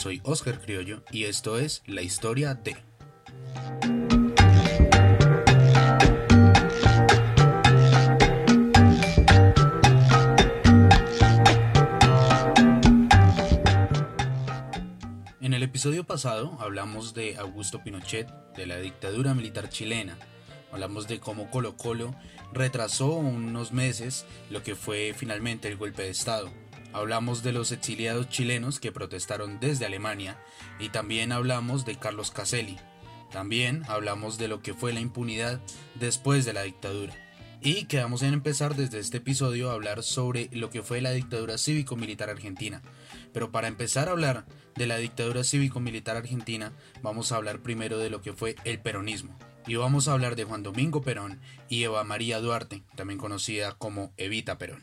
soy Oscar Criollo y esto es La historia de... En el episodio pasado hablamos de Augusto Pinochet, de la dictadura militar chilena, hablamos de cómo Colo Colo retrasó unos meses lo que fue finalmente el golpe de Estado. Hablamos de los exiliados chilenos que protestaron desde Alemania y también hablamos de Carlos Caselli. También hablamos de lo que fue la impunidad después de la dictadura. Y quedamos en empezar desde este episodio a hablar sobre lo que fue la dictadura cívico-militar argentina. Pero para empezar a hablar de la dictadura cívico-militar argentina, vamos a hablar primero de lo que fue el peronismo. Y vamos a hablar de Juan Domingo Perón y Eva María Duarte, también conocida como Evita Perón.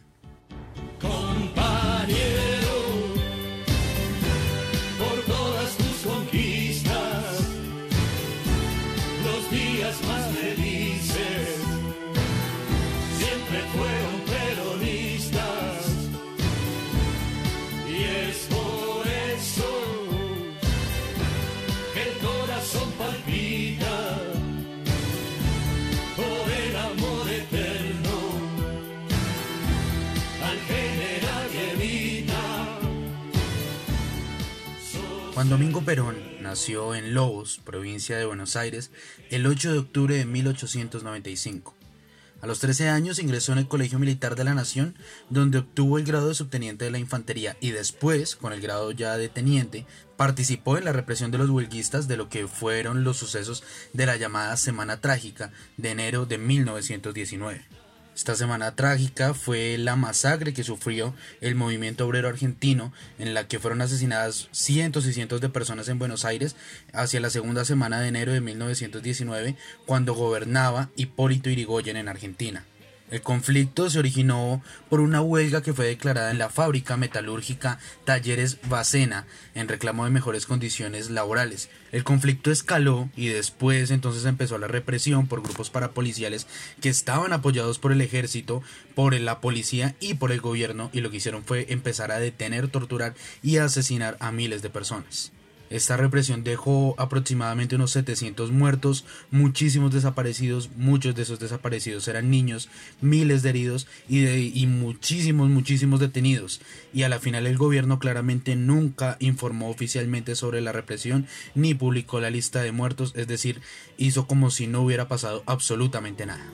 Domingo Perón nació en Lobos, provincia de Buenos Aires, el 8 de octubre de 1895. A los 13 años ingresó en el Colegio Militar de la Nación, donde obtuvo el grado de subteniente de la infantería y después, con el grado ya de teniente, participó en la represión de los huelguistas de lo que fueron los sucesos de la llamada Semana Trágica de enero de 1919. Esta semana trágica fue la masacre que sufrió el movimiento obrero argentino, en la que fueron asesinadas cientos y cientos de personas en Buenos Aires hacia la segunda semana de enero de 1919, cuando gobernaba Hipólito Yrigoyen en Argentina. El conflicto se originó por una huelga que fue declarada en la fábrica metalúrgica Talleres Bacena en reclamo de mejores condiciones laborales. El conflicto escaló y después entonces empezó la represión por grupos parapoliciales que estaban apoyados por el ejército, por la policía y por el gobierno y lo que hicieron fue empezar a detener, torturar y asesinar a miles de personas. Esta represión dejó aproximadamente unos 700 muertos, muchísimos desaparecidos, muchos de esos desaparecidos eran niños, miles de heridos y, muchísimos, muchísimos detenidos. Y a la final el gobierno claramente nunca informó oficialmente sobre la represión ni publicó la lista de muertos, es decir, hizo como si no hubiera pasado absolutamente nada.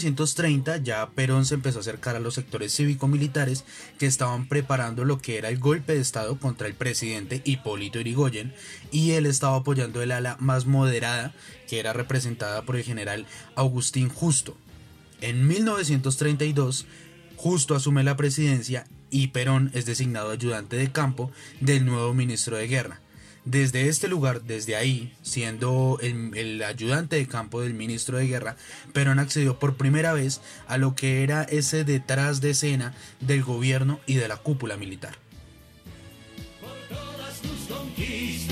1930 ya Perón se empezó a acercar a los sectores cívico-militares que estaban preparando lo que era el golpe de Estado contra el presidente Hipólito Yrigoyen y él estaba apoyando el ala más moderada que era representada por el general Agustín Justo. En 1932 Justo asume la presidencia y Perón es designado ayudante de campo del nuevo ministro de Guerra. Desde este lugar, desde ahí, siendo el, ayudante de campo del ministro de guerra, Perón accedió por primera vez a lo que era ese detrás de escena del gobierno y de la cúpula militar. los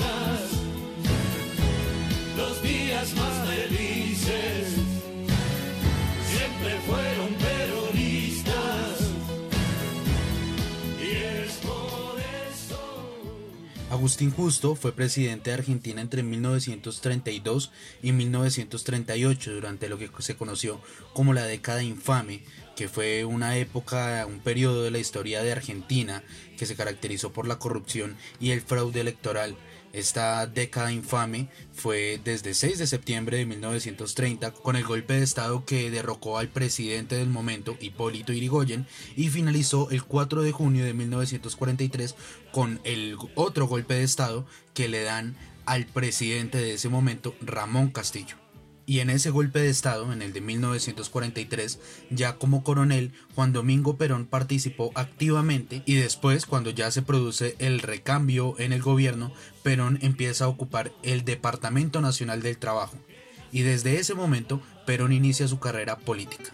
Agustín Justo fue presidente de Argentina entre 1932 y 1938 durante lo que se conoció como la década infame, que fue una época, un periodo de la historia de Argentina que se caracterizó por la corrupción y el fraude electoral esta década infame fue desde 6 de septiembre de 1930 con el golpe de estado que derrocó al presidente del momento Hipólito Yrigoyen y finalizó el 4 de junio de 1943 con el otro golpe de estado que le dan al presidente de ese momento Ramón Castillo y en ese golpe de Estado, en el de 1943, ya como coronel, Juan Domingo Perón participó activamente y después, cuando ya se produce el recambio en el gobierno, Perón empieza a ocupar el Departamento Nacional del Trabajo. Y desde ese momento, Perón inicia su carrera política.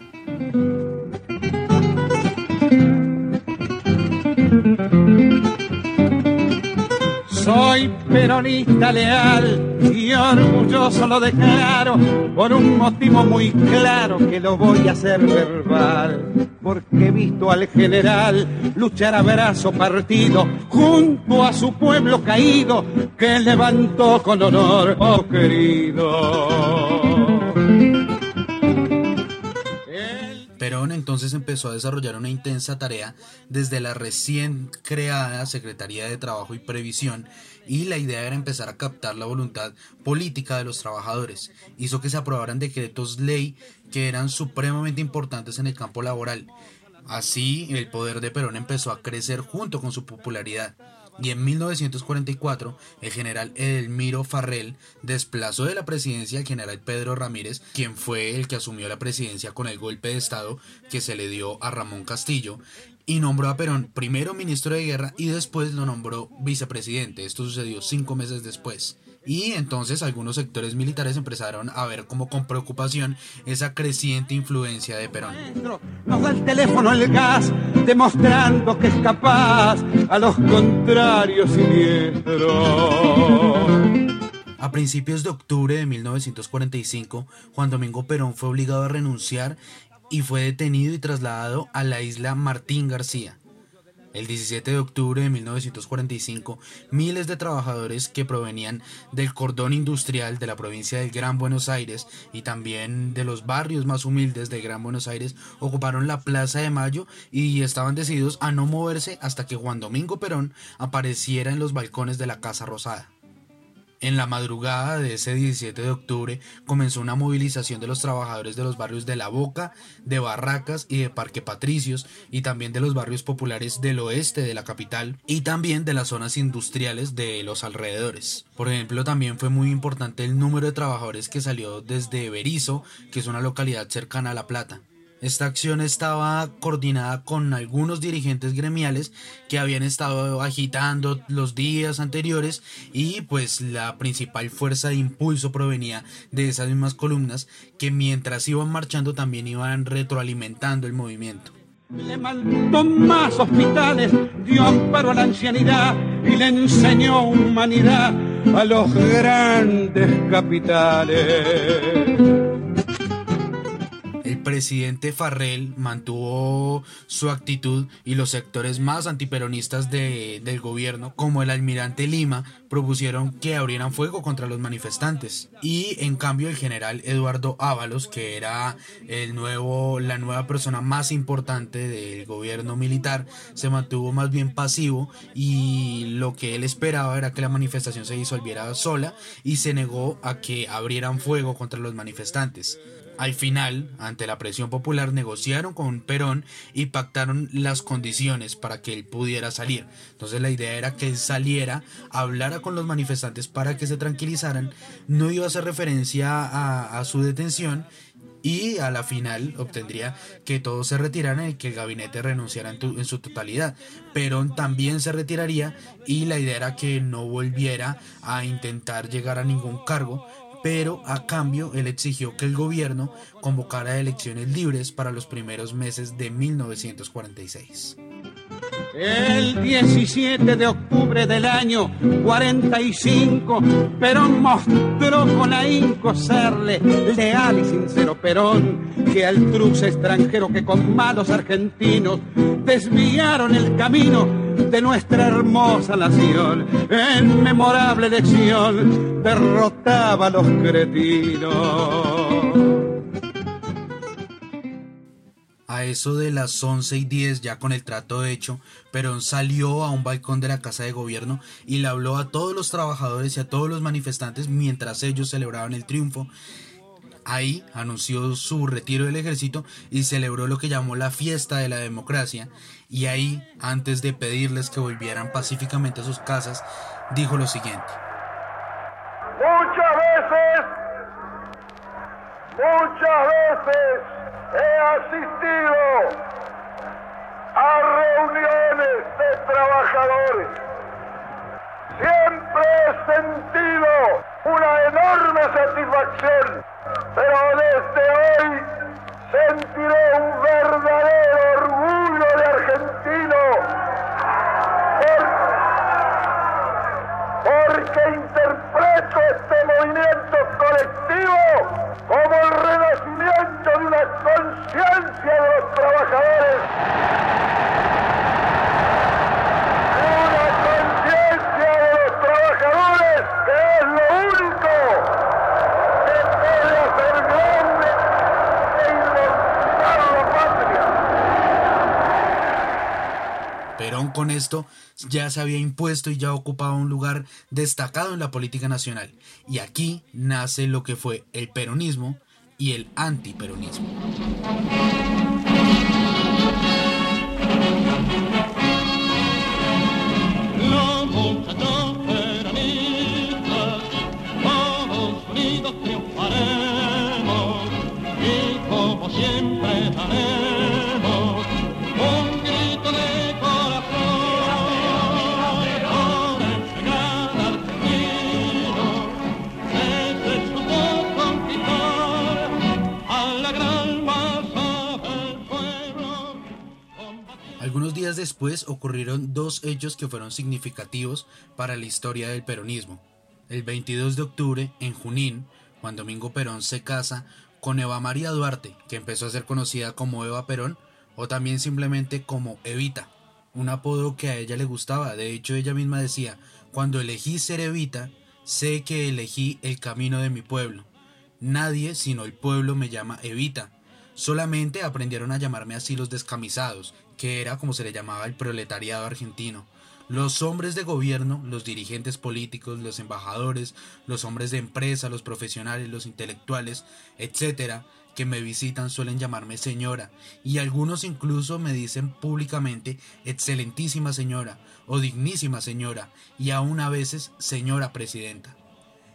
Soy peronista leal y orgulloso lo declaro por un motivo muy claro que lo voy a hacer verbal. Porque he visto al general luchar a brazo partido junto a su pueblo caído que levantó con honor, oh querido. Perón entonces empezó a desarrollar una intensa tarea desde la recién creada Secretaría de Trabajo y Previsión y la idea era empezar a captar la voluntad política de los trabajadores. Hizo que se aprobaran decretos ley que eran supremamente importantes en el campo laboral. Así, el poder de Perón empezó a crecer junto con su popularidad y en 1944 el general Edelmiro Farrell desplazó de la presidencia al general Pedro Ramírez, quien fue el que asumió la presidencia con el golpe de Estado que se le dio a Ramón Castillo, y nombró a Perón primero ministro de guerra y después lo nombró vicepresidente. Esto sucedió cinco meses después. Y entonces algunos sectores militares empezaron a ver como con preocupación esa creciente influencia de Perón. Nos da el teléfono el gas, demostrando que es capaz a los contrarios siniestros. A principios de octubre de 1945, Juan Domingo Perón fue obligado a renunciar y fue detenido y trasladado a la isla Martín García. El 17 de octubre de 1945, miles de trabajadores que provenían del cordón industrial de la provincia del Gran Buenos Aires y también de los barrios más humildes del Gran Buenos Aires ocuparon la Plaza de Mayo y estaban decididos a no moverse hasta que Juan Domingo Perón apareciera en los balcones de la Casa Rosada. En la madrugada de ese 17 de octubre comenzó una movilización de los trabajadores de los barrios de La Boca, de Barracas y de Parque Patricios y también de los barrios populares del oeste de la capital y también de las zonas industriales de los alrededores. Por ejemplo, también fue muy importante el número de trabajadores que salió desde Berizo, que es una localidad cercana a La Plata. Esta acción estaba coordinada con algunos dirigentes gremiales que habían estado agitando los días anteriores y pues la principal fuerza de impulso provenía de esas mismas columnas que mientras iban marchando también iban retroalimentando el movimiento. Le mandó más hospitales, dio amparo a la ancianidad y le enseñó humanidad a los grandes capitales presidente Farrell mantuvo su actitud y los sectores más antiperonistas del gobierno, como el almirante Lima, propusieron que abrieran fuego contra los manifestantes. Y en cambio el general Eduardo Ábalos, que era el nuevo, la nueva persona más importante del gobierno militar, se mantuvo más bien pasivo y lo que él esperaba era que la manifestación se disolviera sola y se negó a que abrieran fuego contra los manifestantes. Al final, ante la presión popular, negociaron con Perón y pactaron las condiciones para que él pudiera salir. Entonces la idea era que él saliera, hablara con los manifestantes para que se tranquilizaran, no iba a hacer referencia a, su detención y a la final obtendría que todos se retiraran y que el gabinete renunciara en, en, su totalidad. Perón también se retiraría y la idea era que no volviera a intentar llegar a ningún cargo, pero a cambio él exigió que el gobierno convocara elecciones libres para los primeros meses de 1946. El 17 de octubre del año 45, Perón mostró con ahínco serle leal y sincero Perón, que al truce extranjero que con malos argentinos desviaron el camino de nuestra hermosa nación. En memorable elección derrotaba a los cretinos. A eso de las 11 y 10, ya con el trato hecho, Perón salió a un balcón de la Casa de Gobierno y le habló a todos los trabajadores y a todos los manifestantes mientras ellos celebraban el triunfo Ahí anunció su retiro del ejército y celebró lo que llamó la fiesta de la democracia. Y ahí, antes de pedirles que volvieran pacíficamente a sus casas, dijo lo siguiente. Muchas veces, muchas veces he asistido a reuniones de trabajadores. Siempre he sentido una enorme satisfacción, pero desde hoy sentiré Perón con esto ya se había impuesto y ya ocupaba un lugar destacado en la política nacional. Y aquí nace lo que fue el peronismo y el antiperonismo. Algunos días después ocurrieron dos hechos que fueron significativos para la historia del peronismo. El 22 de octubre, en Junín, Juan Domingo Perón se casa con Eva María Duarte, que empezó a ser conocida como Eva Perón o también simplemente como Evita, un apodo que a ella le gustaba. De hecho, ella misma decía, cuando elegí ser Evita, sé que elegí el camino de mi pueblo. Nadie sino el pueblo me llama Evita. Solamente aprendieron a llamarme así los descamisados, que era como se le llamaba el proletariado argentino. Los hombres de gobierno, los dirigentes políticos, los embajadores, los hombres de empresa, los profesionales, los intelectuales, etcétera, que me visitan suelen llamarme señora, y algunos incluso me dicen públicamente excelentísima señora o dignísima señora, y aún a veces señora presidenta.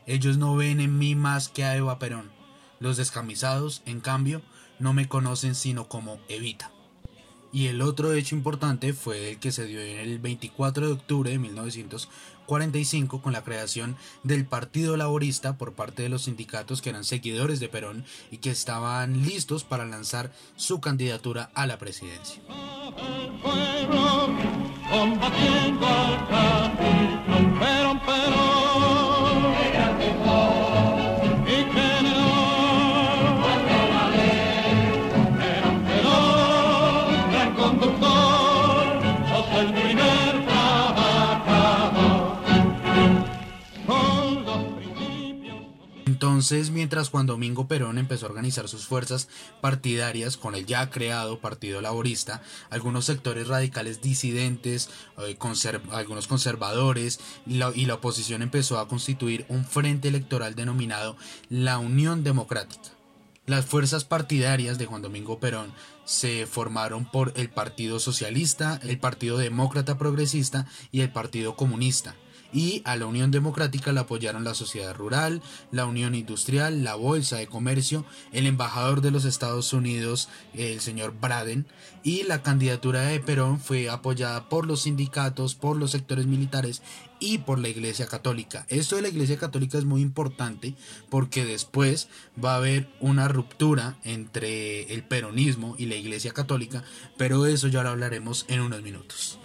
Ellos no ven en mí más que a Eva Perón. Los descamisados, en cambio, no me conocen sino como Evita. Y el otro hecho importante fue el que se dio en el 24 de octubre de 1945 con la creación del Partido Laborista por parte de los sindicatos que eran seguidores de Perón y que estaban listos para lanzar su candidatura a la presidencia. Entonces, mientras Juan Domingo Perón empezó a organizar sus fuerzas partidarias con el ya creado Partido Laborista, algunos sectores radicales disidentes, eh, algunos conservadores y la, y la oposición empezó a constituir un frente electoral denominado la Unión Democrática. Las fuerzas partidarias de Juan Domingo Perón se formaron por el Partido Socialista, el Partido Demócrata Progresista y el Partido Comunista. Y a la Unión Democrática la apoyaron la Sociedad Rural, la Unión Industrial, la Bolsa de Comercio, el embajador de los Estados Unidos, el señor Braden, y la candidatura de Perón fue apoyada por los sindicatos, por los sectores militares y por la Iglesia Católica. Esto de la Iglesia Católica es muy importante porque después va a haber una ruptura entre el peronismo y la Iglesia Católica, pero eso ya lo hablaremos en unos minutos.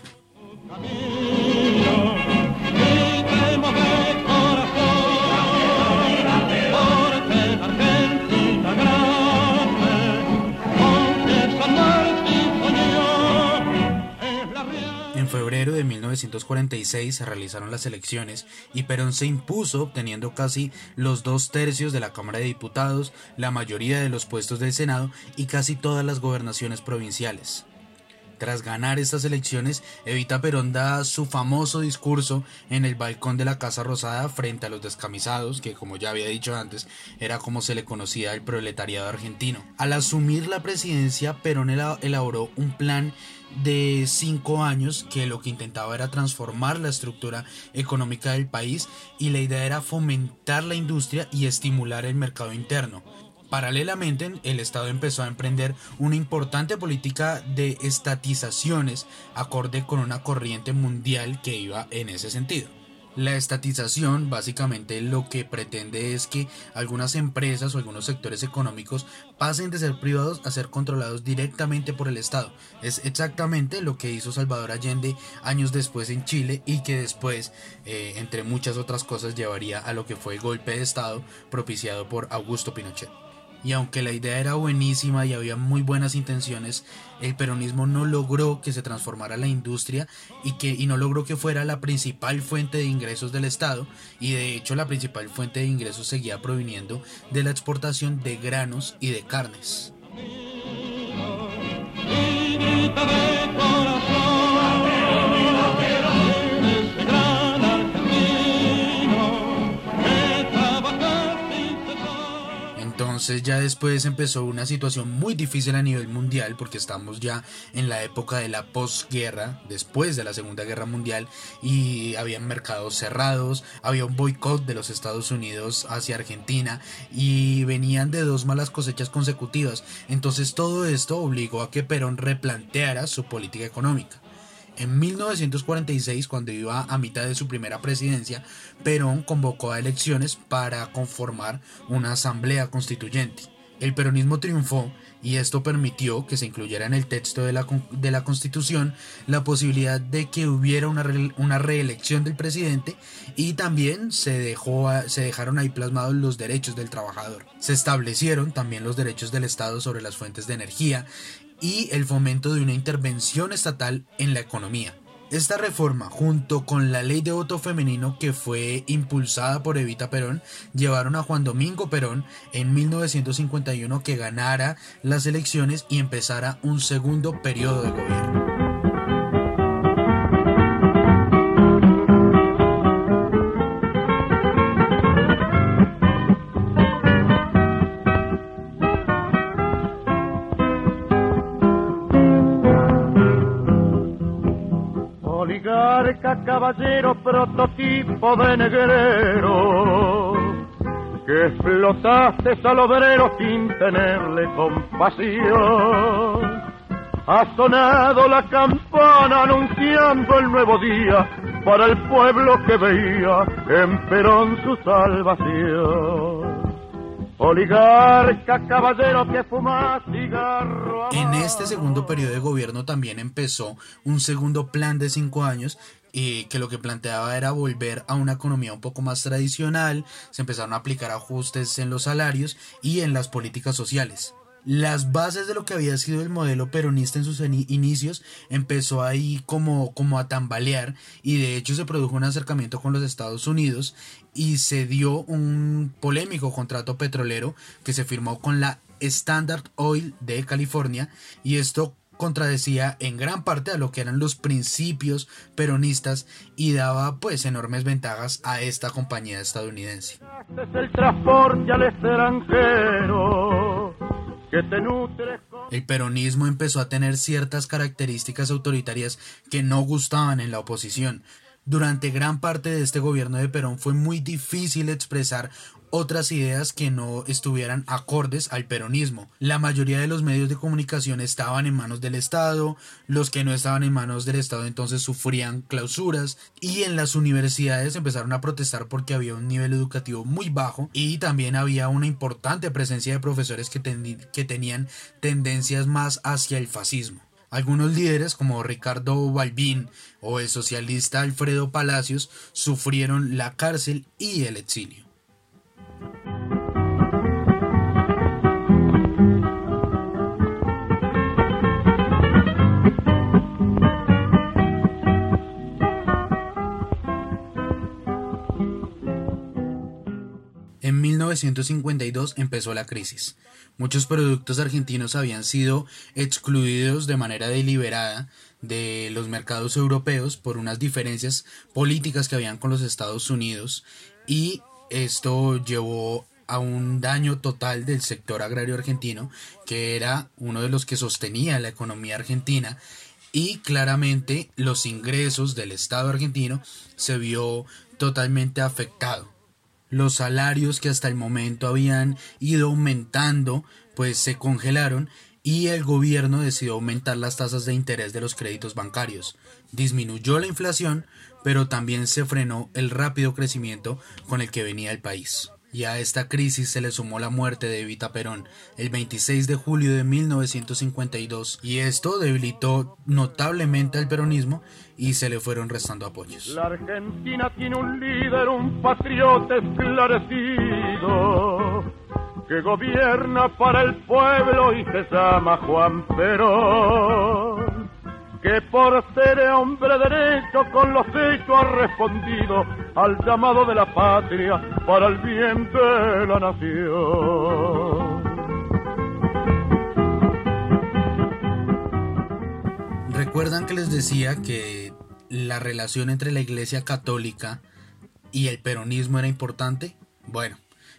En febrero de 1946 se realizaron las elecciones y Perón se impuso obteniendo casi los dos tercios de la Cámara de Diputados, la mayoría de los puestos del Senado y casi todas las gobernaciones provinciales. Tras ganar estas elecciones, Evita Perón da su famoso discurso en el balcón de la Casa Rosada frente a los descamisados, que como ya había dicho antes, era como se le conocía el proletariado argentino. Al asumir la presidencia, Perón ela- elaboró un plan de cinco años que lo que intentaba era transformar la estructura económica del país y la idea era fomentar la industria y estimular el mercado interno. Paralelamente, el Estado empezó a emprender una importante política de estatizaciones acorde con una corriente mundial que iba en ese sentido. La estatización básicamente lo que pretende es que algunas empresas o algunos sectores económicos pasen de ser privados a ser controlados directamente por el Estado. Es exactamente lo que hizo Salvador Allende años después en Chile y que después, eh, entre muchas otras cosas, llevaría a lo que fue el golpe de Estado propiciado por Augusto Pinochet y aunque la idea era buenísima y había muy buenas intenciones, el peronismo no logró que se transformara la industria y que y no logró que fuera la principal fuente de ingresos del Estado y de hecho la principal fuente de ingresos seguía proviniendo de la exportación de granos y de carnes. Entonces ya después empezó una situación muy difícil a nivel mundial porque estamos ya en la época de la posguerra, después de la Segunda Guerra Mundial y había mercados cerrados, había un boicot de los Estados Unidos hacia Argentina y venían de dos malas cosechas consecutivas. Entonces todo esto obligó a que Perón replanteara su política económica. En 1946, cuando iba a mitad de su primera presidencia, Perón convocó a elecciones para conformar una asamblea constituyente. El peronismo triunfó y esto permitió que se incluyera en el texto de la, de la Constitución la posibilidad de que hubiera una, una reelección del presidente y también se, dejó se dejaron ahí plasmados los derechos del trabajador. Se establecieron también los derechos del Estado sobre las fuentes de energía y el fomento de una intervención estatal en la economía. Esta reforma, junto con la ley de voto femenino que fue impulsada por Evita Perón, llevaron a Juan Domingo Perón en 1951 que ganara las elecciones y empezara un segundo periodo de gobierno. Caballero prototipo de negrero, que explotaste al obrero sin tenerle compasión. Ha sonado la campana anunciando el nuevo día para el pueblo que veía en Perón su salvación. Oligarca, caballero que fuma cigarro. En este segundo periodo de gobierno también empezó un segundo plan de cinco años y que lo que planteaba era volver a una economía un poco más tradicional, se empezaron a aplicar ajustes en los salarios y en las políticas sociales. Las bases de lo que había sido el modelo peronista en sus inicios empezó ahí como, como a tambalear y de hecho se produjo un acercamiento con los Estados Unidos y se dio un polémico contrato petrolero que se firmó con la Standard Oil de California y esto contradecía en gran parte a lo que eran los principios peronistas y daba pues enormes ventajas a esta compañía estadounidense. El peronismo empezó a tener ciertas características autoritarias que no gustaban en la oposición. Durante gran parte de este gobierno de Perón fue muy difícil expresar otras ideas que no estuvieran acordes al peronismo. La mayoría de los medios de comunicación estaban en manos del Estado, los que no estaban en manos del Estado entonces sufrían clausuras y en las universidades empezaron a protestar porque había un nivel educativo muy bajo y también había una importante presencia de profesores que, tenían tendencias más hacia el fascismo. Algunos líderes como Ricardo Balbín o el socialista Alfredo Palacios sufrieron la cárcel y el exilio. 1952 empezó la crisis. Muchos productos argentinos habían sido excluidos de manera deliberada de los mercados europeos por unas diferencias políticas que habían con los Estados Unidos y esto llevó a un daño total del sector agrario argentino, que era uno de los que sostenía la economía argentina, y claramente los ingresos del Estado argentino se vio totalmente afectado. Los salarios que hasta el momento habían ido aumentando, pues se congelaron y el gobierno decidió aumentar las tasas de interés de los créditos bancarios. Disminuyó la inflación, pero también se frenó el rápido crecimiento con el que venía el país. Y a esta crisis se le sumó la muerte de Evita Perón el 26 de julio de 1952 y esto debilitó notablemente al peronismo y se le fueron restando apoyos. La Argentina tiene un líder, un patriota esclarecido que gobierna para el pueblo y se llama Juan Perón, que por ser hombre derecho con los hechos ha respondido al llamado de la patria para el bien de la nación. ¿Recuerdan que les decía que la relación entre la Iglesia Católica y el peronismo era importante? Bueno,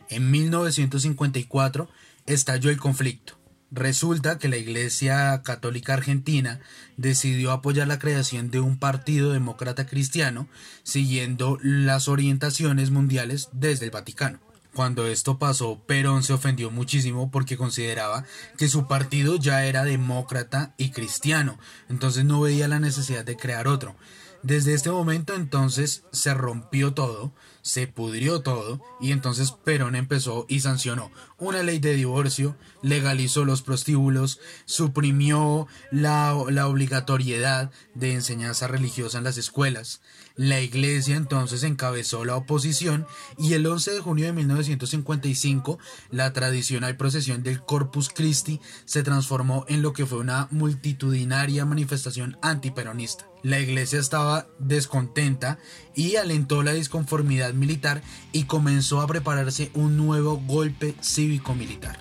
en 1954 estalló el conflicto. Resulta que la Iglesia Católica Argentina decidió apoyar la creación de un partido demócrata cristiano siguiendo las orientaciones mundiales desde el Vaticano. Cuando esto pasó, Perón se ofendió muchísimo porque consideraba que su partido ya era demócrata y cristiano, entonces no veía la necesidad de crear otro. Desde este momento entonces se rompió todo, se pudrió todo y entonces Perón empezó y sancionó una ley de divorcio, legalizó los prostíbulos, suprimió la, la obligatoriedad de enseñanza religiosa en las escuelas. La iglesia entonces encabezó la oposición y el 11 de junio de 1955 la tradicional procesión del Corpus Christi se transformó en lo que fue una multitudinaria manifestación antiperonista. La iglesia estaba descontenta y alentó la disconformidad militar y comenzó a prepararse un nuevo golpe cívico-militar.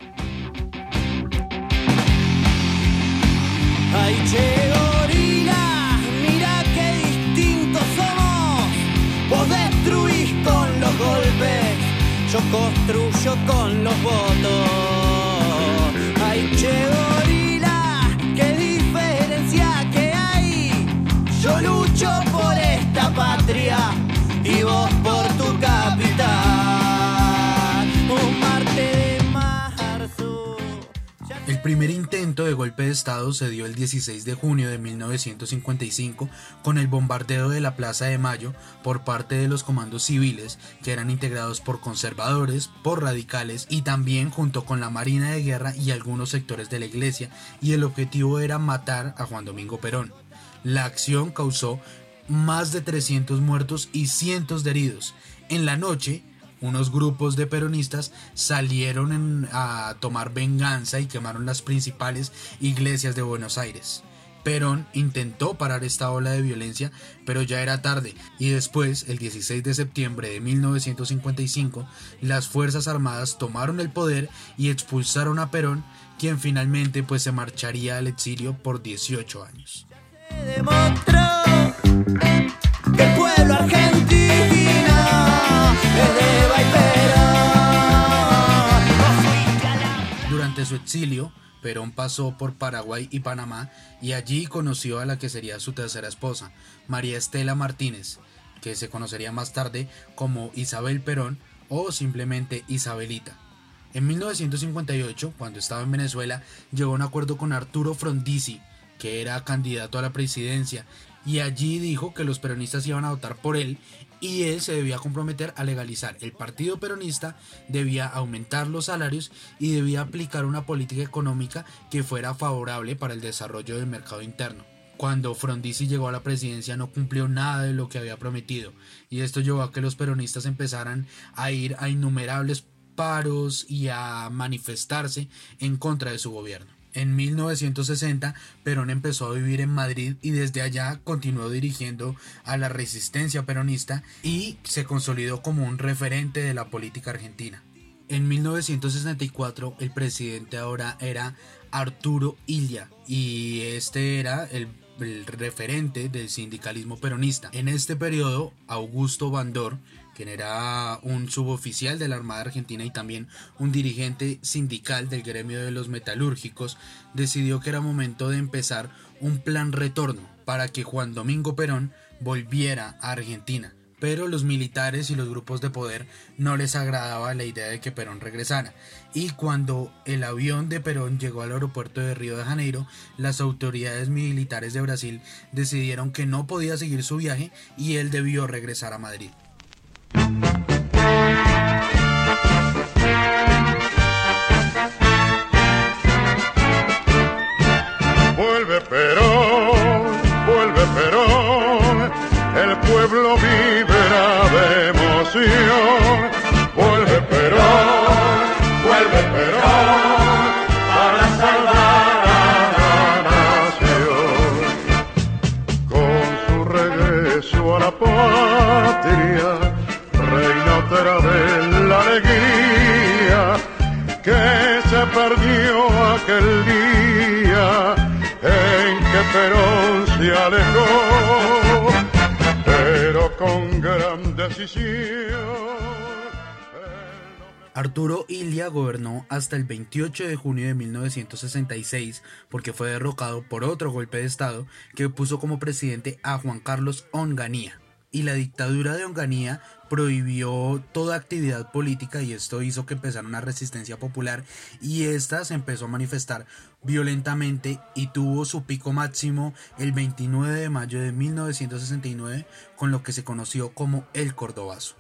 Ay, che, gorila, mira qué distintos somos. Vos destruís con los golpes, yo construyo con los votos. Primer intento de golpe de Estado se dio el 16 de junio de 1955 con el bombardeo de la Plaza de Mayo por parte de los comandos civiles que eran integrados por conservadores, por radicales y también junto con la Marina de Guerra y algunos sectores de la Iglesia y el objetivo era matar a Juan Domingo Perón. La acción causó más de 300 muertos y cientos de heridos. En la noche, unos grupos de peronistas salieron a tomar venganza y quemaron las principales iglesias de Buenos Aires. Perón intentó parar esta ola de violencia, pero ya era tarde, y después, el 16 de septiembre de 1955, las Fuerzas Armadas tomaron el poder y expulsaron a Perón, quien finalmente pues se marcharía al exilio por 18 años. demostró pueblo argentino su exilio, Perón pasó por Paraguay y Panamá y allí conoció a la que sería su tercera esposa, María Estela Martínez, que se conocería más tarde como Isabel Perón o simplemente Isabelita. En 1958, cuando estaba en Venezuela, llegó a un acuerdo con Arturo Frondizi, que era candidato a la presidencia, y allí dijo que los peronistas iban a votar por él y él se debía comprometer a legalizar el partido peronista, debía aumentar los salarios y debía aplicar una política económica que fuera favorable para el desarrollo del mercado interno. Cuando Frondizi llegó a la presidencia no cumplió nada de lo que había prometido y esto llevó a que los peronistas empezaran a ir a innumerables paros y a manifestarse en contra de su gobierno. En 1960, Perón empezó a vivir en Madrid y desde allá continuó dirigiendo a la resistencia peronista y se consolidó como un referente de la política argentina. En 1964, el presidente ahora era Arturo Illa y este era el, el referente del sindicalismo peronista. En este periodo, Augusto Bandor, quien era un suboficial de la Armada Argentina y también un dirigente sindical del gremio de los metalúrgicos, decidió que era momento de empezar un plan retorno para que Juan Domingo Perón volviera a Argentina pero los militares y los grupos de poder no les agradaba la idea de que Perón regresara. Y cuando el avión de Perón llegó al aeropuerto de Río de Janeiro, las autoridades militares de Brasil decidieron que no podía seguir su viaje y él debió regresar a Madrid. Vuelve aquel día en que Perón se alejó, pero con gran decisión. Arturo Ilia gobernó hasta el 28 de junio de 1966 porque fue derrocado por otro golpe de Estado que puso como presidente a Juan Carlos Onganía. Y la dictadura de Onganía prohibió toda actividad política y esto hizo que empezara una resistencia popular y esta se empezó a manifestar violentamente y tuvo su pico máximo el 29 de mayo de 1969 con lo que se conoció como el Cordobazo.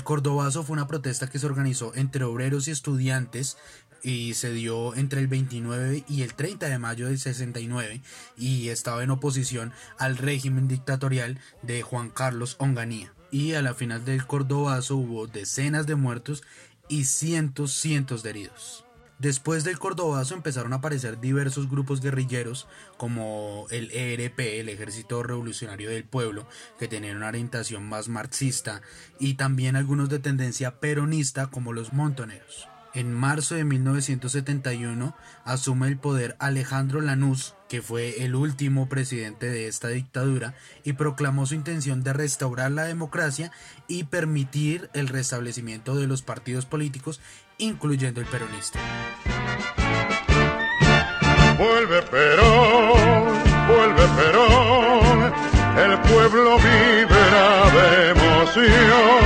El Cordobazo fue una protesta que se organizó entre obreros y estudiantes y se dio entre el 29 y el 30 de mayo del 69 y estaba en oposición al régimen dictatorial de Juan Carlos Onganía. Y a la final del Cordobazo hubo decenas de muertos y cientos, cientos de heridos. Después del Cordobazo empezaron a aparecer diversos grupos guerrilleros como el ERP, el Ejército Revolucionario del Pueblo, que tenían una orientación más marxista, y también algunos de tendencia peronista como los montoneros. En marzo de 1971 asume el poder Alejandro Lanús, que fue el último presidente de esta dictadura, y proclamó su intención de restaurar la democracia y permitir el restablecimiento de los partidos políticos, incluyendo el peronista. Vuelve Perón, vuelve Perón, el pueblo vibrará de emoción.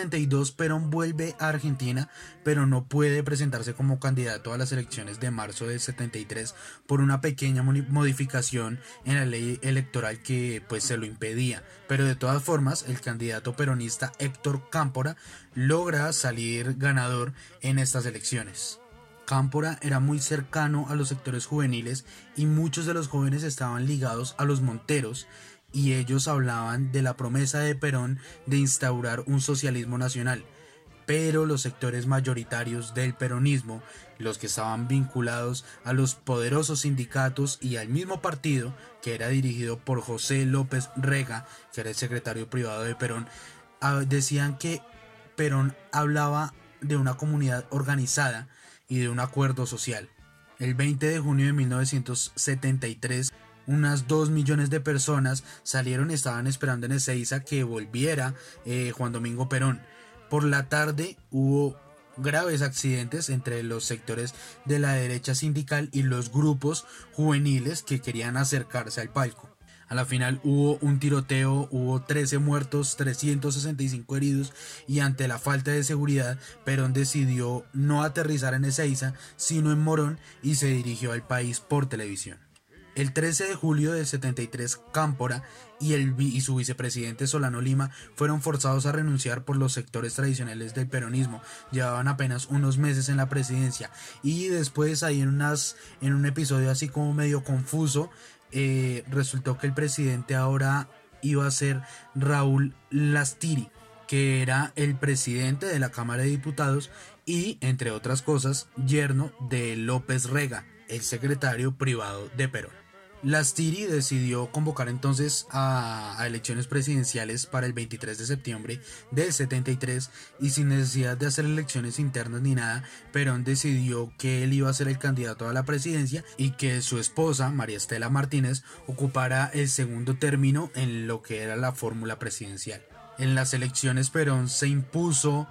72 Perón vuelve a Argentina, pero no puede presentarse como candidato a las elecciones de marzo del 73 por una pequeña modificación en la ley electoral que pues se lo impedía. Pero de todas formas, el candidato peronista Héctor Cámpora logra salir ganador en estas elecciones. Cámpora era muy cercano a los sectores juveniles y muchos de los jóvenes estaban ligados a los monteros y ellos hablaban de la promesa de Perón de instaurar un socialismo nacional. Pero los sectores mayoritarios del peronismo, los que estaban vinculados a los poderosos sindicatos y al mismo partido, que era dirigido por José López Rega, que era el secretario privado de Perón, ah, decían que Perón hablaba de una comunidad organizada y de un acuerdo social. El 20 de junio de 1973, unas 2 millones de personas salieron estaban esperando en Ezeiza que volviera eh, Juan Domingo Perón. Por la tarde hubo graves accidentes entre los sectores de la derecha sindical y los grupos juveniles que querían acercarse al palco. A la final hubo un tiroteo, hubo 13 muertos, 365 heridos y ante la falta de seguridad, Perón decidió no aterrizar en Ezeiza, sino en Morón y se dirigió al país por televisión. El 13 de julio del 73, Cámpora y, el, y su vicepresidente Solano Lima fueron forzados a renunciar por los sectores tradicionales del peronismo. Llevaban apenas unos meses en la presidencia y después ahí en, unas, en un episodio así como medio confuso, eh, resultó que el presidente ahora iba a ser Raúl Lastiri, que era el presidente de la Cámara de Diputados y, entre otras cosas, yerno de López Rega, el secretario privado de Perón. Lastiri decidió convocar entonces a, elecciones presidenciales para el 23 de septiembre del 73 y sin necesidad de hacer elecciones internas ni nada, Perón decidió que él iba a ser el candidato a la presidencia y que su esposa, María Estela Martínez, ocupara el segundo término en lo que era la fórmula presidencial. En las elecciones Perón se impuso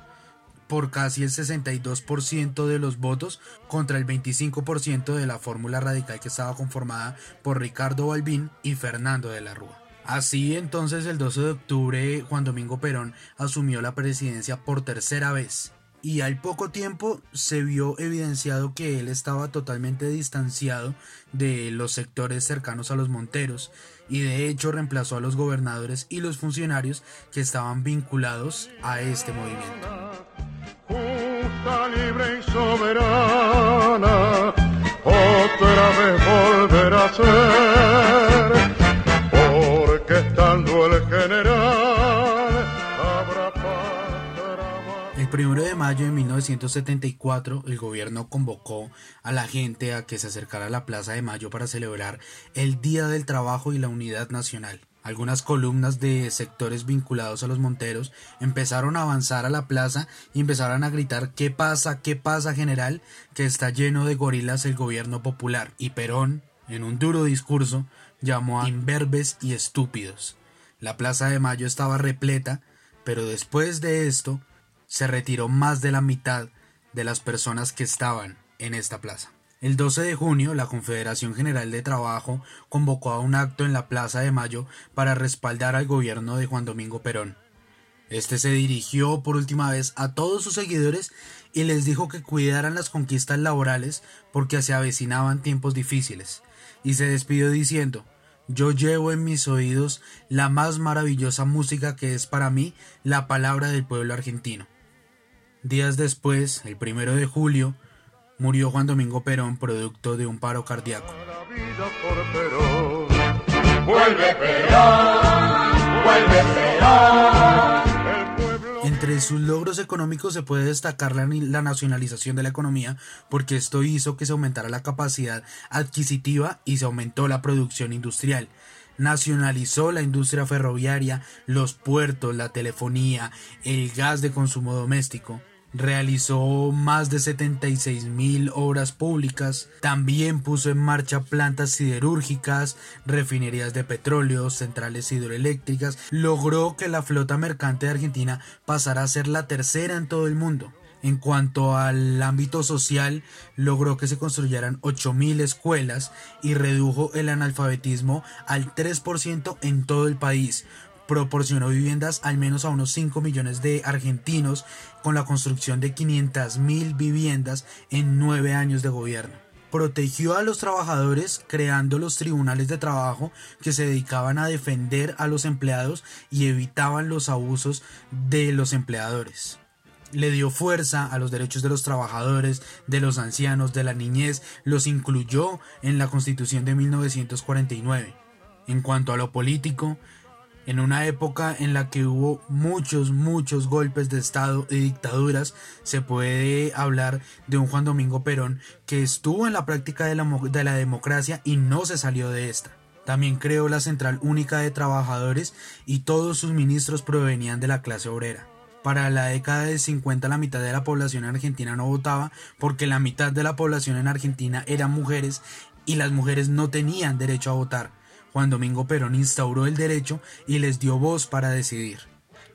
por casi el 62% de los votos contra el 25% de la fórmula radical que estaba conformada por Ricardo Balbín y Fernando de la Rúa. Así entonces el 12 de octubre Juan Domingo Perón asumió la presidencia por tercera vez y al poco tiempo se vio evidenciado que él estaba totalmente distanciado de los sectores cercanos a los monteros y de hecho reemplazó a los gobernadores y los funcionarios que estaban vinculados a este movimiento justa, libre y soberana, otra vez volverá a ser, porque estando el general, habrá paz. El primero de mayo de 1974, el gobierno convocó a la gente a que se acercara a la Plaza de Mayo para celebrar el Día del Trabajo y la Unidad Nacional. Algunas columnas de sectores vinculados a los monteros empezaron a avanzar a la plaza y empezaron a gritar ¿Qué pasa? ¿Qué pasa, general? que está lleno de gorilas el gobierno popular. Y Perón, en un duro discurso, llamó a imberbes y estúpidos. La plaza de Mayo estaba repleta, pero después de esto se retiró más de la mitad de las personas que estaban en esta plaza. El 12 de junio, la Confederación General de Trabajo convocó a un acto en la Plaza de Mayo para respaldar al gobierno de Juan Domingo Perón. Este se dirigió por última vez a todos sus seguidores y les dijo que cuidaran las conquistas laborales porque se avecinaban tiempos difíciles, y se despidió diciendo Yo llevo en mis oídos la más maravillosa música que es para mí la palabra del pueblo argentino. Días después, el primero de julio, murió Juan Domingo Perón producto de un paro cardíaco. Entre sus logros económicos se puede destacar la, la nacionalización de la economía porque esto hizo que se aumentara la capacidad adquisitiva y se aumentó la producción industrial. Nacionalizó la industria ferroviaria, los puertos, la telefonía, el gas de consumo doméstico. Realizó más de 76 mil obras públicas, también puso en marcha plantas siderúrgicas, refinerías de petróleo, centrales hidroeléctricas, logró que la flota mercante de Argentina pasara a ser la tercera en todo el mundo. En cuanto al ámbito social, logró que se construyeran 8.000 escuelas y redujo el analfabetismo al 3% en todo el país. Proporcionó viviendas al menos a unos 5 millones de argentinos con la construcción de 500.000 viviendas en 9 años de gobierno. Protegió a los trabajadores creando los tribunales de trabajo que se dedicaban a defender a los empleados y evitaban los abusos de los empleadores le dio fuerza a los derechos de los trabajadores, de los ancianos, de la niñez, los incluyó en la Constitución de 1949. En cuanto a lo político, en una época en la que hubo muchos, muchos golpes de Estado y dictaduras, se puede hablar de un Juan Domingo Perón que estuvo en la práctica de la, mo- de la democracia y no se salió de esta. También creó la Central Única de Trabajadores y todos sus ministros provenían de la clase obrera. Para la década del 50 la mitad de la población argentina no votaba porque la mitad de la población en Argentina eran mujeres y las mujeres no tenían derecho a votar. Juan Domingo Perón instauró el derecho y les dio voz para decidir.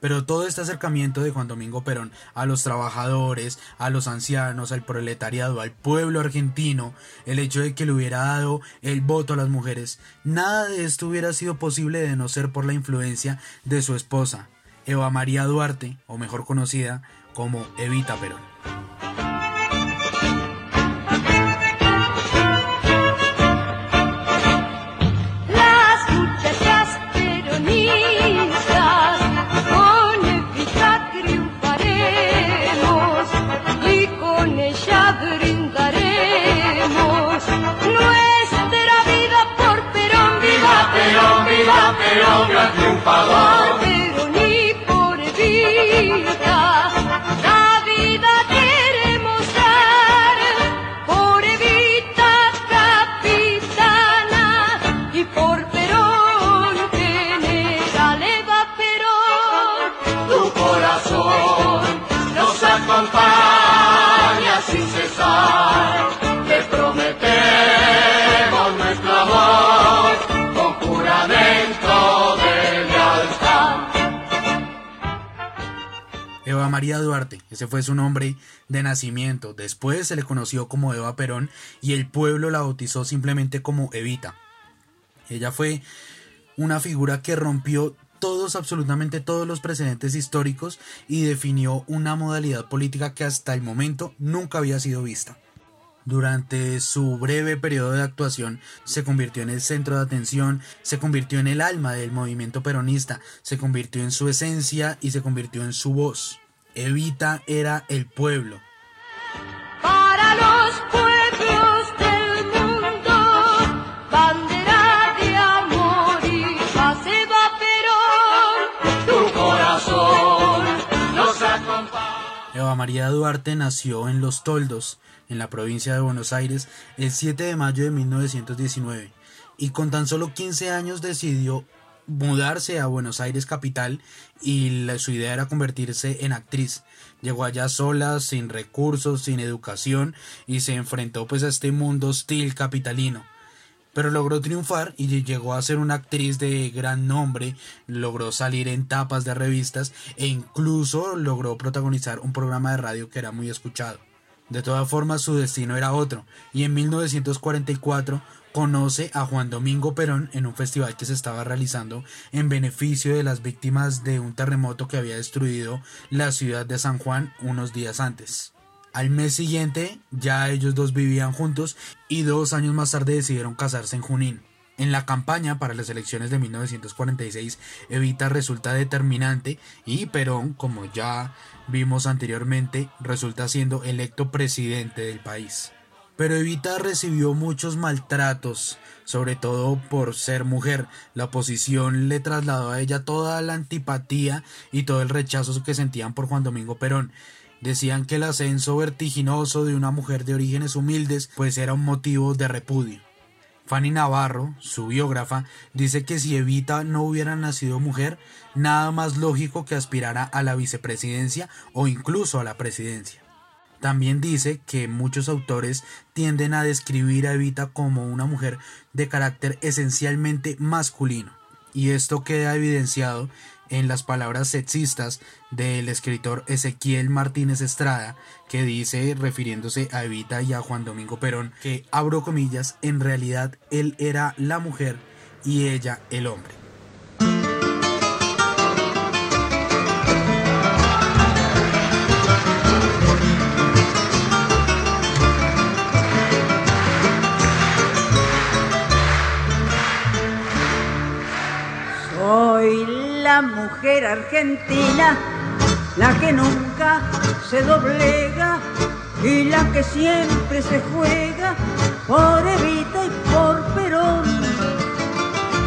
Pero todo este acercamiento de Juan Domingo Perón a los trabajadores, a los ancianos, al proletariado, al pueblo argentino, el hecho de que le hubiera dado el voto a las mujeres, nada de esto hubiera sido posible de no ser por la influencia de su esposa, Eva María Duarte, o mejor conocida como Evita Perón. María Duarte, ese fue su nombre de nacimiento. Después se le conoció como Eva Perón y el pueblo la bautizó simplemente como Evita. Ella fue una figura que rompió todos, absolutamente todos los precedentes históricos y definió una modalidad política que hasta el momento nunca había sido vista. Durante su breve periodo de actuación se convirtió en el centro de atención, se convirtió en el alma del movimiento peronista, se convirtió en su esencia y se convirtió en su voz. Evita era el pueblo. Para los pueblos del mundo, bandera de amor y paz Perón. Tu corazón nos acompaña. Eva María Duarte nació en Los Toldos, en la provincia de Buenos Aires, el 7 de mayo de 1919 y con tan solo 15 años decidió mudarse a Buenos Aires capital y su idea era convertirse en actriz. Llegó allá sola, sin recursos, sin educación y se enfrentó pues a este mundo hostil capitalino. Pero logró triunfar y llegó a ser una actriz de gran nombre, logró salir en tapas de revistas e incluso logró protagonizar un programa de radio que era muy escuchado. De todas formas, su destino era otro, y en 1944 conoce a Juan Domingo Perón en un festival que se estaba realizando en beneficio de las víctimas de un terremoto que había destruido la ciudad de San Juan unos días antes. Al mes siguiente ya ellos dos vivían juntos y dos años más tarde decidieron casarse en Junín. En la campaña para las elecciones de 1946, Evita resulta determinante y Perón, como ya vimos anteriormente, resulta siendo electo presidente del país. Pero Evita recibió muchos maltratos, sobre todo por ser mujer. La oposición le trasladó a ella toda la antipatía y todo el rechazo que sentían por Juan Domingo Perón. Decían que el ascenso vertiginoso de una mujer de orígenes humildes pues era un motivo de repudio. Fanny Navarro, su biógrafa, dice que si Evita no hubiera nacido mujer, nada más lógico que aspirara a la vicepresidencia o incluso a la presidencia. También dice que muchos autores tienden a describir a Evita como una mujer de carácter esencialmente masculino, y esto queda evidenciado en las palabras sexistas del escritor Ezequiel Martínez Estrada, que dice, refiriéndose a Evita y a Juan Domingo Perón, que, abro comillas, en realidad él era la mujer y ella el hombre. La mujer argentina, la que nunca se doblega y la que siempre se juega por Evita y por Perón.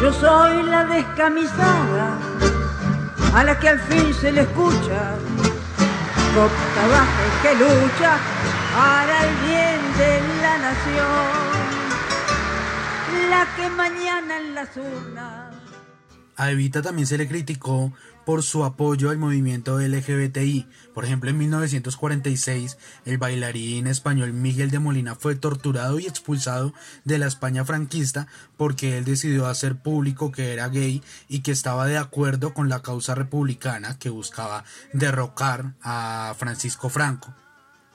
Yo soy la descamisada, a la que al fin se le escucha, cotabaje que lucha para el bien de la nación, la que mañana en las urnas A Evita también se le criticó por su apoyo al movimiento LGBTI. Por ejemplo, en 1946, el bailarín español Miguel de Molina fue torturado y expulsado de la España franquista porque él decidió hacer público que era gay y que estaba de acuerdo con la causa republicana que buscaba derrocar a Francisco Franco.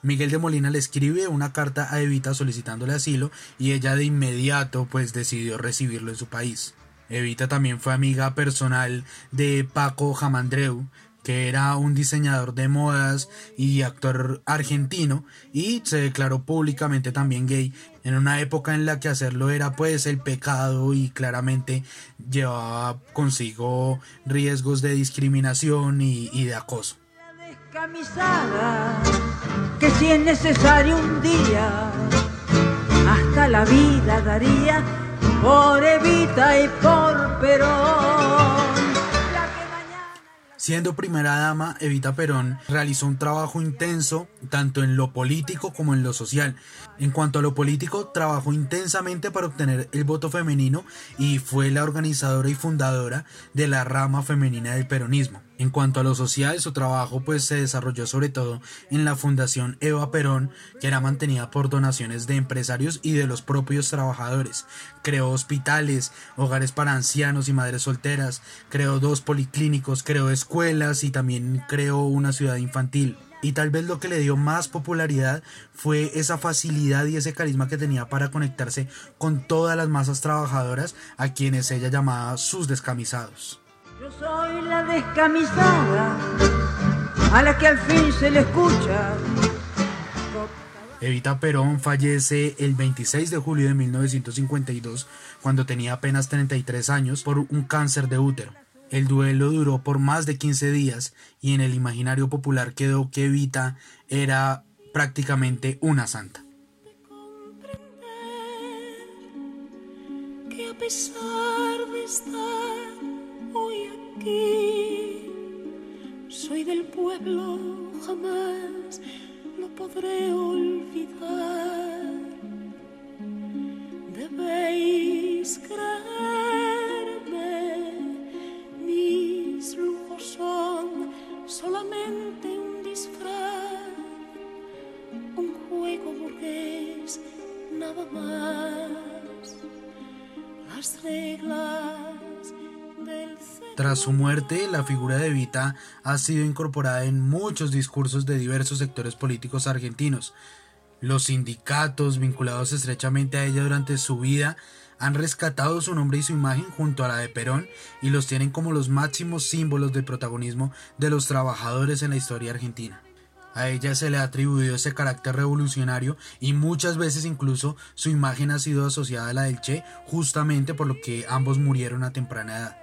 Miguel de Molina le escribe una carta a Evita solicitándole asilo y ella de inmediato pues decidió recibirlo en su país. Evita también fue amiga personal de Paco Jamandreu, que era un diseñador de modas y actor argentino y se declaró públicamente también gay en una época en la que hacerlo era pues el pecado y claramente llevaba consigo riesgos de discriminación y, de acoso. Descamisada, que si es necesario un día, hasta la vida daría por Evita y por Perón. Siendo primera dama, Evita Perón realizó un trabajo intenso tanto en lo político como en lo social. En cuanto a lo político, trabajó intensamente para obtener el voto femenino y fue la organizadora y fundadora de la rama femenina del peronismo. En cuanto a lo social, su trabajo pues se desarrolló sobre todo en la Fundación Eva Perón, que era mantenida por donaciones de empresarios y de los propios trabajadores. Creó hospitales, hogares para ancianos y madres solteras, creó dos policlínicos, creó escuelas y también creó una ciudad infantil y tal vez lo que le dio más popularidad fue esa facilidad y ese carisma que tenía para conectarse con todas las masas trabajadoras a quienes ella llamaba sus descamisados. Yo soy la descamisada a la que al fin se le escucha. Evita Perón fallece el 26 de julio de 1952 cuando tenía apenas 33 años por un cáncer de útero. El duelo duró por más de 15 días y en el imaginario popular quedó que Evita era prácticamente una santa. Que a pesar de estar soy del pueblo, jamás lo podré olvidar. Debéis creer son solamente un disfraz, un juego burgués, nada más. Las reglas Tras su muerte, la figura de Evita ha sido incorporada en muchos discursos de diversos sectores políticos argentinos. Los sindicatos vinculados estrechamente a ella durante su vida han rescatado su nombre y su imagen junto a la de Perón y los tienen como los máximos símbolos del protagonismo de los trabajadores en la historia argentina. A ella se le ha atribuido ese carácter revolucionario y muchas veces incluso su imagen ha sido asociada a la del Che justamente por lo que ambos murieron a temprana edad.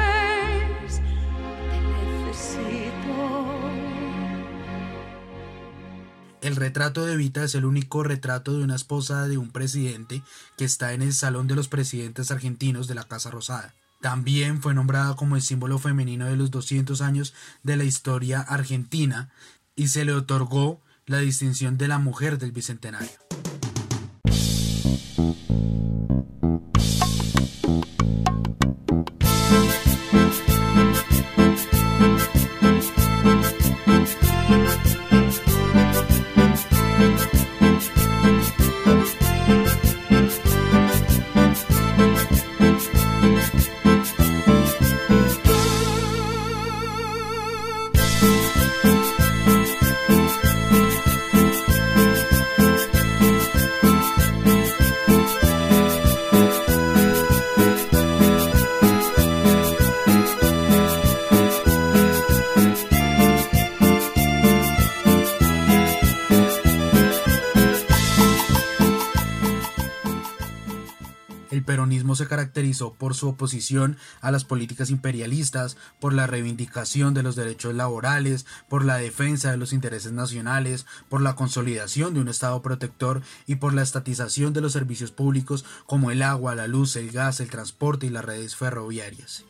El retrato de Evita es el único retrato de una esposa de un presidente que está en el Salón de los Presidentes Argentinos de la Casa Rosada. También fue nombrada como el símbolo femenino de los 200 años de la historia argentina y se le otorgó la distinción de la mujer del Bicentenario. Se caracterizó por su oposición a las políticas imperialistas, por la reivindicación de los derechos laborales, por la defensa de los intereses nacionales, por la consolidación de un Estado protector y por la estatización de los servicios públicos como el agua, la luz, el gas, el transporte y las redes ferroviarias.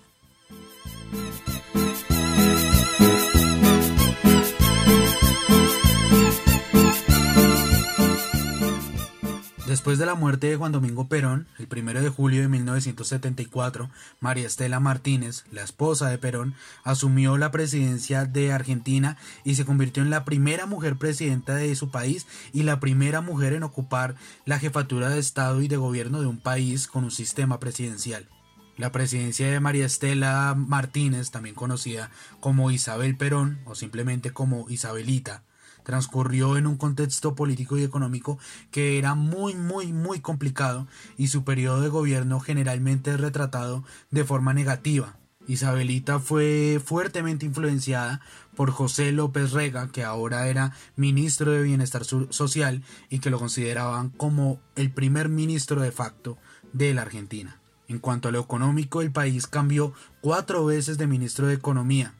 Después de la muerte de Juan Domingo Perón, el 1 de julio de 1974, María Estela Martínez, la esposa de Perón, asumió la presidencia de Argentina y se convirtió en la primera mujer presidenta de su país y la primera mujer en ocupar la jefatura de Estado y de gobierno de un país con un sistema presidencial. La presidencia de María Estela Martínez, también conocida como Isabel Perón o simplemente como Isabelita, transcurrió en un contexto político y económico que era muy muy muy complicado y su periodo de gobierno generalmente es retratado de forma negativa. Isabelita fue fuertemente influenciada por José López Rega, que ahora era ministro de Bienestar Social y que lo consideraban como el primer ministro de facto de la Argentina. En cuanto a lo económico, el país cambió cuatro veces de ministro de Economía.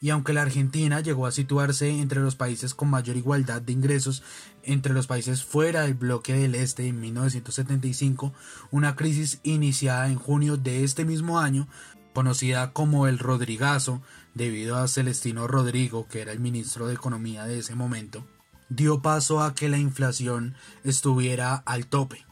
Y aunque la Argentina llegó a situarse entre los países con mayor igualdad de ingresos entre los países fuera del bloque del Este en 1975, una crisis iniciada en junio de este mismo año conocida como el Rodrigazo, debido a Celestino Rodrigo, que era el ministro de Economía de ese momento, dio paso a que la inflación estuviera al tope.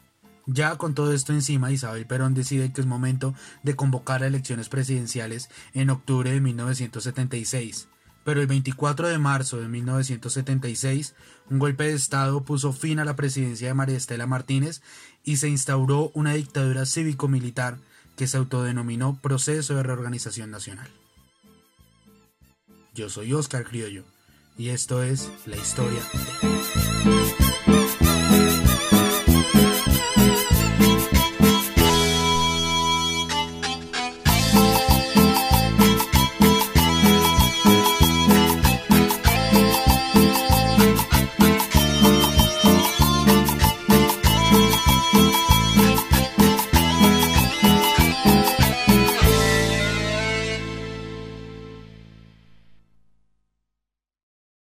Ya con todo esto encima, Isabel Perón decide que es momento de convocar a elecciones presidenciales en octubre de 1976. Pero el 24 de marzo de 1976, un golpe de Estado puso fin a la presidencia de María Estela Martínez y se instauró una dictadura cívico-militar que se autodenominó Proceso de Reorganización Nacional. Yo soy Oscar Criollo y esto es la historia de...